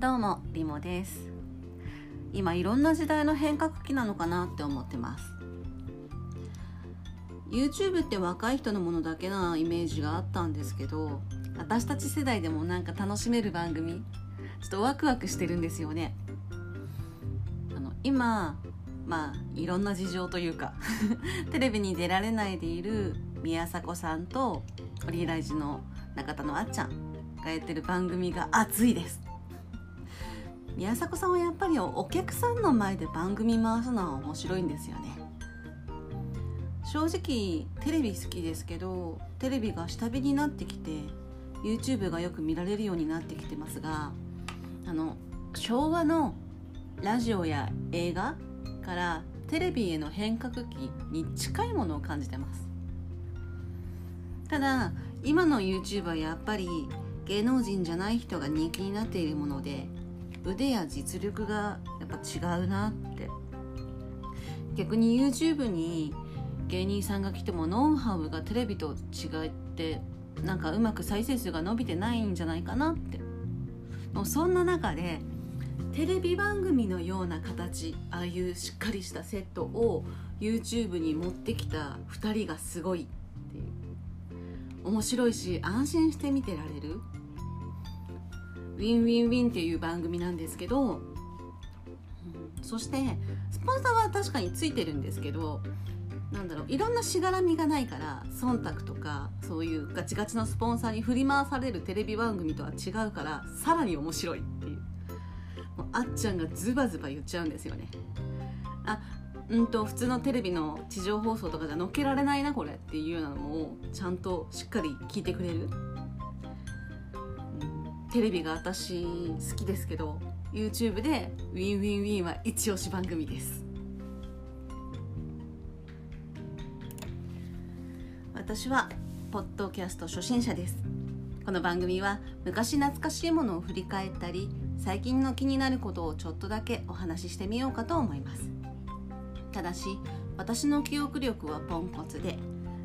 どうもリモです。今いろんな時代の変革期なのかなって思ってます。YouTube って若い人のものだけなイメージがあったんですけど私たち世代でもなんか楽しめる番組ちょっとワクワクしてるんですよね。あの今まあいろんな事情というか テレビに出られないでいる宮迫さんとオリラジの中田のあっちゃんがやってる番組が熱いです。宮迫さんはやっぱりお客さんの前で番組回すのは面白いんですよね。正直テレビ好きですけどテレビが下火になってきて YouTube がよく見られるようになってきてますがあの昭和のラジオや映画からテレビへの変革期に近いものを感じてます。ただ今の YouTube はやっぱり芸能人じゃない人が人気になっているもので腕や実力がやっぱ違うなって。逆に YouTube に芸人さんが来てもノウハウがテレビと違ってなんかうまく再生数が伸びてないんじゃないかなって。もうそんな中でテレビ番組のような形ああいうしっかりしたセットを YouTube に持ってきた2人がすごいっていう。面白いし安心して見てられる。ウィンウィンウィンっていう番組なんですけど、そしてスポンサーは確かについてるんですけどなんだろういろんなしがらみがないから忖度とかそういうガチガチのスポンサーに振り回されるテレビ番組とは違うからさらに面白いっていう。もうあっちゃんがズバズバ言っちゃうんですよね。あうんと普通のテレビの地上放送とかじゃ載っけられないなこれっていうようなのもちゃんとしっかり聞いてくれる、テレビが私好きですけど YouTube でウィンウィンウィンは一押し番組です。私はポッドキャスト初心者です。この番組は昔懐かしいものを振り返ったり最近の気になることをちょっとだけお話ししてみようかと思います。ただし私の記憶力はポンコツで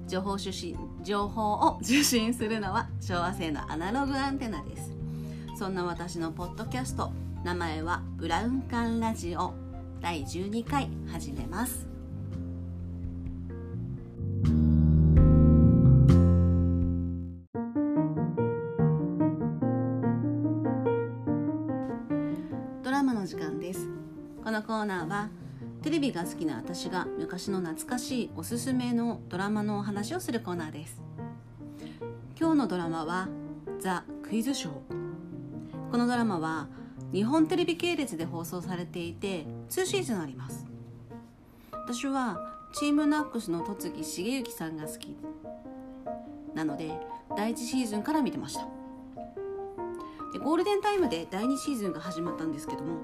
情報出身情報を受信するのは昭和製のアナログアンテナです。そんな私のポッドキャスト。名前はブラウン管ラジオ。第12回始めます。このコーナーはテレビが好きな私が昔の懐かしいおすすめのドラマのお話をするコーナーです。今日のドラマはザ・クイズショー。このドラマは日本テレビ系列で放送されていて2シーズンあります。私はチームナックスの戸次重幸さんが好き。なので第1シーズンから見てました。でゴールデンタイムで第2シーズンが始まったんですけども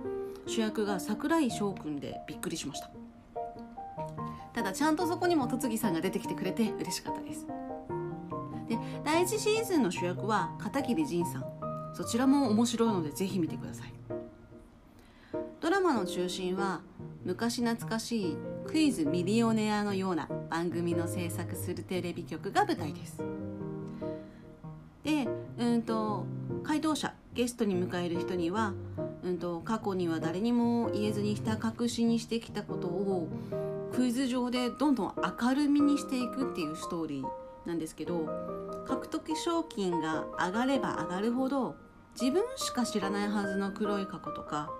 主役が櫻井翔くんでびっくりしました。ただちゃんとそこにも戸次さんが出てきてくれて嬉しかったです。で第1シーズンの主役は片桐仁さん。そちらも面白いのでぜひ見てください。ドラマの中心は昔懐かしいクイズミリオネアのような番組の制作するテレビ局が舞台です。でうんと回答者ゲストに迎える人にはうんと、過去には誰にも言えずにひた隠しにしてきたことをクイズ上でどんどん明るみにしていくっていうストーリーなんですけど獲得賞金が上がれば上がるほど自分しか知らないはずの黒い過去とか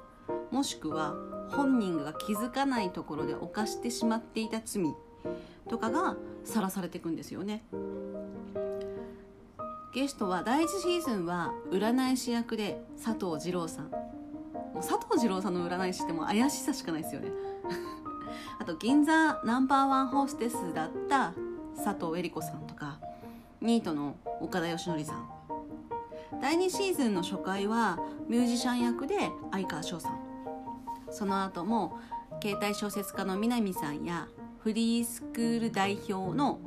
もしくは本人が気づかないところで犯してしまっていた罪とかがさらされていくんですよね。ゲストは第1シーズンは占い師役で佐藤二郎さん。もう佐藤二郎さんの占い師ってもう怪しさしかないですよね。あと銀座ナンバーワンホステスだった佐藤恵理子さんとかニートの岡田義則さん。第2シーズンの初回はミュージシャン役で相川翔さん。その後も携帯小説家の南さんやフリースクール代表の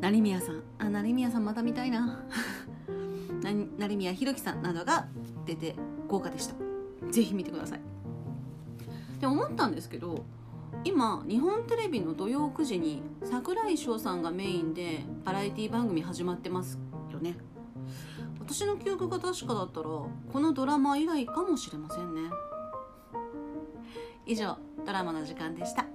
成宮さん。あ成宮さんまた見たいな。成宮弘樹さんなどが出て豪華でした。ぜひ見てください。で思ったんですけど今日本テレビの土曜9時に櫻井翔さんがメインでバラエティ番組始まってますよね。私の記憶が確かだったらこのドラマ以来かもしれませんね。以上ドラマの時間でした。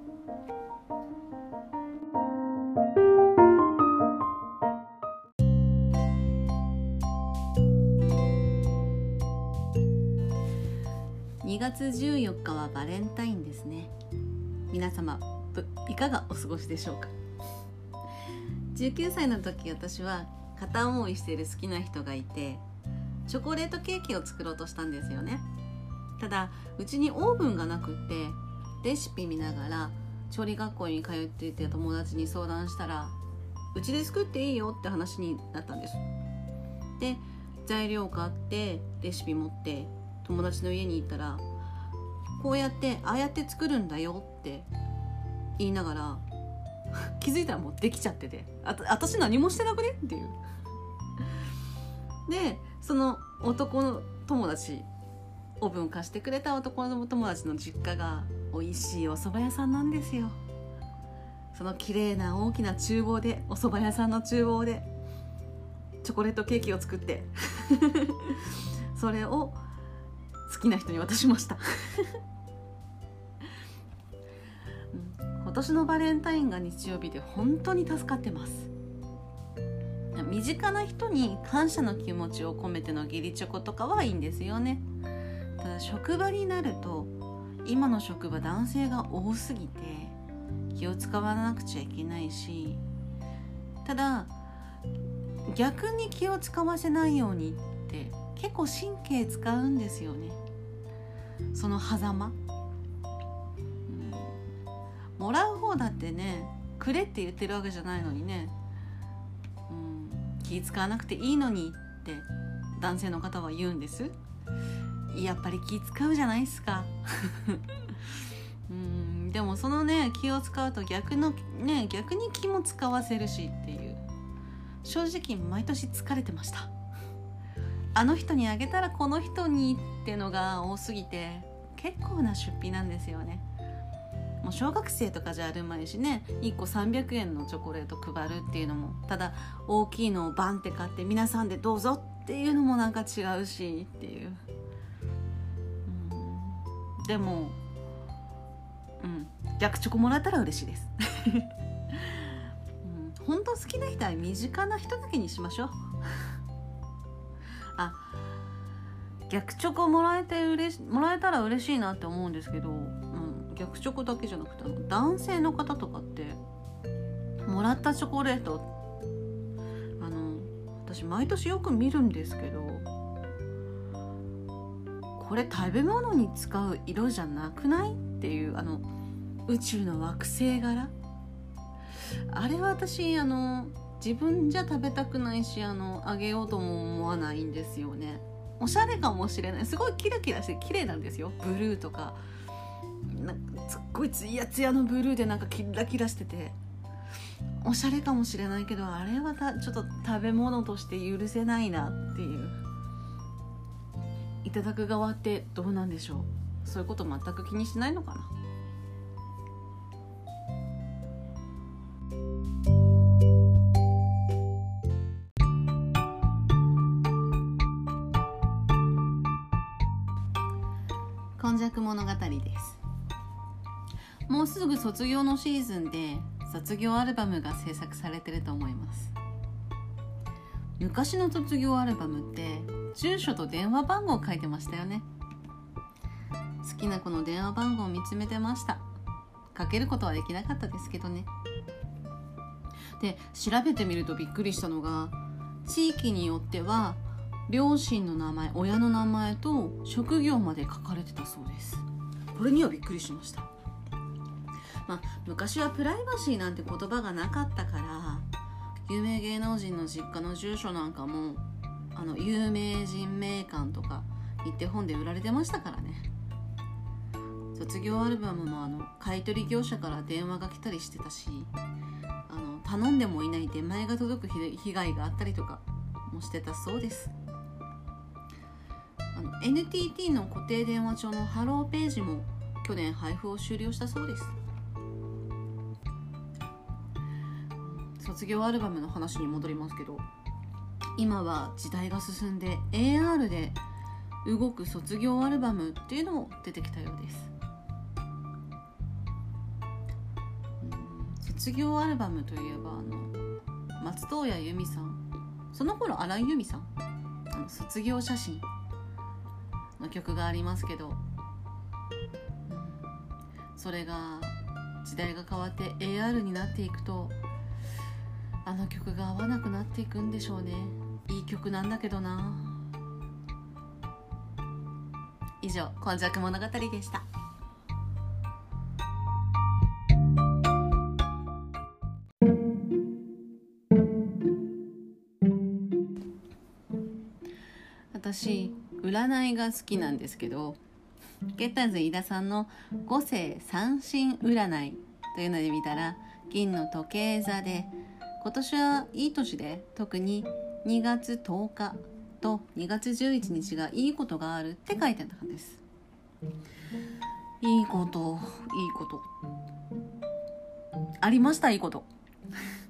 2月14日はバレンタインですね。皆様いかがお過ごしでしょうか？19歳の時私は片思いしてる好きな人がいてチョコレートケーキを作ろうとしたんですよね。ただうちにオーブンがなくってレシピ見ながら調理学校に通っていた友達に相談したらうちで作っていいよって話になったんです。で材料買ってレシピ持って友達の家に行ったらこうやってああやって作るんだよって言いながら 気づいたらもうできちゃってて。あ私何もしてなくね？っていう。でその男の友達オーブン貸してくれた男の友達の実家が美味しいお蕎麦屋さんなんですよ。その綺麗な大きな厨房でお蕎麦屋さんの厨房でチョコレートケーキを作って。それを好きな人に渡しました。今年のバレンタインが日曜日で本当に助かってます。身近な人に感謝の気持ちを込めての義理チョコとかはいいんですよね。ただ職場になると今の職場男性が多すぎて気を使わなくちゃいけないしただ逆に気を使わせないようにって結構神経使うんですよね。その狭間、もらう方だってねくれって言ってるわけじゃないのにね、うん、気使わなくていいのにって男性の方は言うんです。やっぱり気使うじゃないですか。うんでもそのね気を使うと逆のね逆に気も使わせるしっていう。正直毎年疲れてました。あの人にあげたらこの人にってのが多すぎて結構な出費なんですよね。もう小学生とかじゃあるまいしね1個300円のチョコレート配るっていうのもただ大きいのをバンって買って皆さんでどうぞっていうのもなんか違うしっていう。うん。でもうん。逆チョコもらったら嬉しいです、うん、本当好きな人は身近な人だけにしましょう。あ逆チョコもらえてうれしもらえたら嬉しいなって思うんですけど、逆チョコだけじゃなくて男性の方とかってもらったチョコレートあの私毎年よく見るんですけどこれ食べ物に使う色じゃなくないっていうあの宇宙の惑星柄？あれは私あの自分じゃ食べたくないしあのあげようとも思わないんですよね。おしゃれかもしれない。すごいキラキラして綺麗なんですよ。ブルーとか。ごいツヤツヤのブルーでなんかキラキラしてて。おしゃれかもしれないけどあれはたちょっと食べ物として許せないなっていう。いただく側ってどうなんでしょう？そういうこと全く気にしないのかな？すぐ卒業のシーズンで卒業アルバムが制作されてると思います。昔の卒業アルバムって住所と電話番号を書いてましたよね。好きな子の電話番号を見つめてました。かけることはできなかったですけどね。で調べてみるとびっくりしたのが地域によっては両親の名前親の名前と職業まで書かれてたそうです。これにはびっくりしました。まあ昔はプライバシーなんて言葉がなかったから有名芸能人の実家の住所なんかもあの有名人名鑑とか行って本で売られてましたからね。卒業アルバムのあの買取業者から電話が来たりしてたしあの頼んでもいない出前が届く被害があったりとかもしてたそうです。あの NTT の固定電話帳のハローページも去年配布を終了したそうです。卒業アルバムの話に戻りますけど今は時代が進んで AR で動く卒業アルバムっていうのも出てきたようです。卒業アルバムといえばあの松任谷由実さんその頃荒井由実さんあの卒業写真の曲がありますけどそれが時代が変わって AR になっていくとあの曲が合わなくなっていくんでしょうね。いい曲なんだけどな。以上「今昔物語」でした。私占いが好きなんですけどゲッターズ飯田さんの「五世三神占い」というので見たら銀の時計座で今年はいい年で特に2月10日と2月11日がいいことがあるって書いてあったんです。いいこといいこと。ありましたいいこと。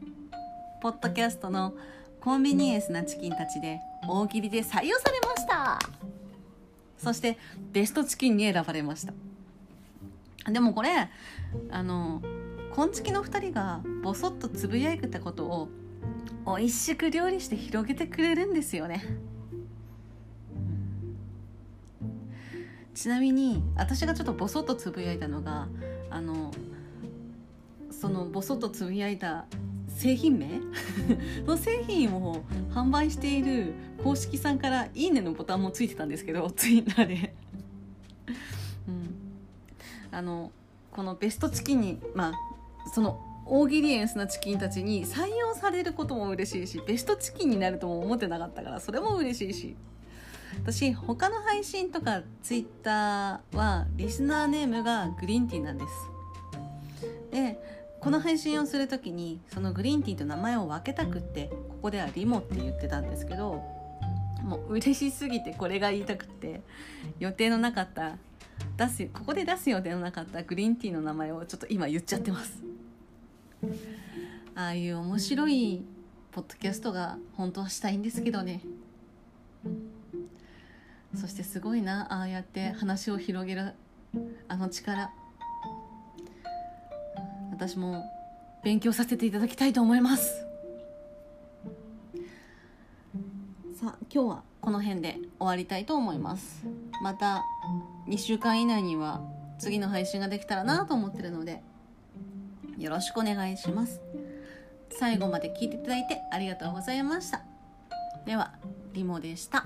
ポッドキャストのコンビニエンスなチキンたちで大喜利で採用されました。そしてベストチキンに選ばれました。でもこれあの昆虫の2人がボソッとつぶやいてたことを美味しく料理して広げてくれるんですよね。ちなみに私がちょっとボソッとつぶやいたのがあのそのボソッとつぶやいた製品名？その製品を販売している公式さんから「いいね」のボタンもついてたんですけどツイッターで、うん、あのこのベストチキンにまあその大喜利エンスなチキンたちに採用されることも嬉しいしベストチキンになるとも思ってなかったからそれも嬉しいし。私他の配信とかツイッターはリスナーネームがグリーンティーなんです。でこの配信をする時にそのグリーンティーと名前を分けたくってここではリモって言ってたんですけどもう嬉しすぎてこれが言いたくって予定のなかった出すここで出す予定のなかったグリーンティーの名前をちょっと今言っちゃってます。ああいう面白いポッドキャストが本当はしたいんですけどね。そしてすごいなああやって話を広げるあの力。私も勉強させていただきたいと思います。さあ今日はこの辺で終わりたいと思います。また2週間以内には次の配信ができたらなと思ってるのでよろしくお願いします最後まで聞いていただいてありがとうございましたではリモでした。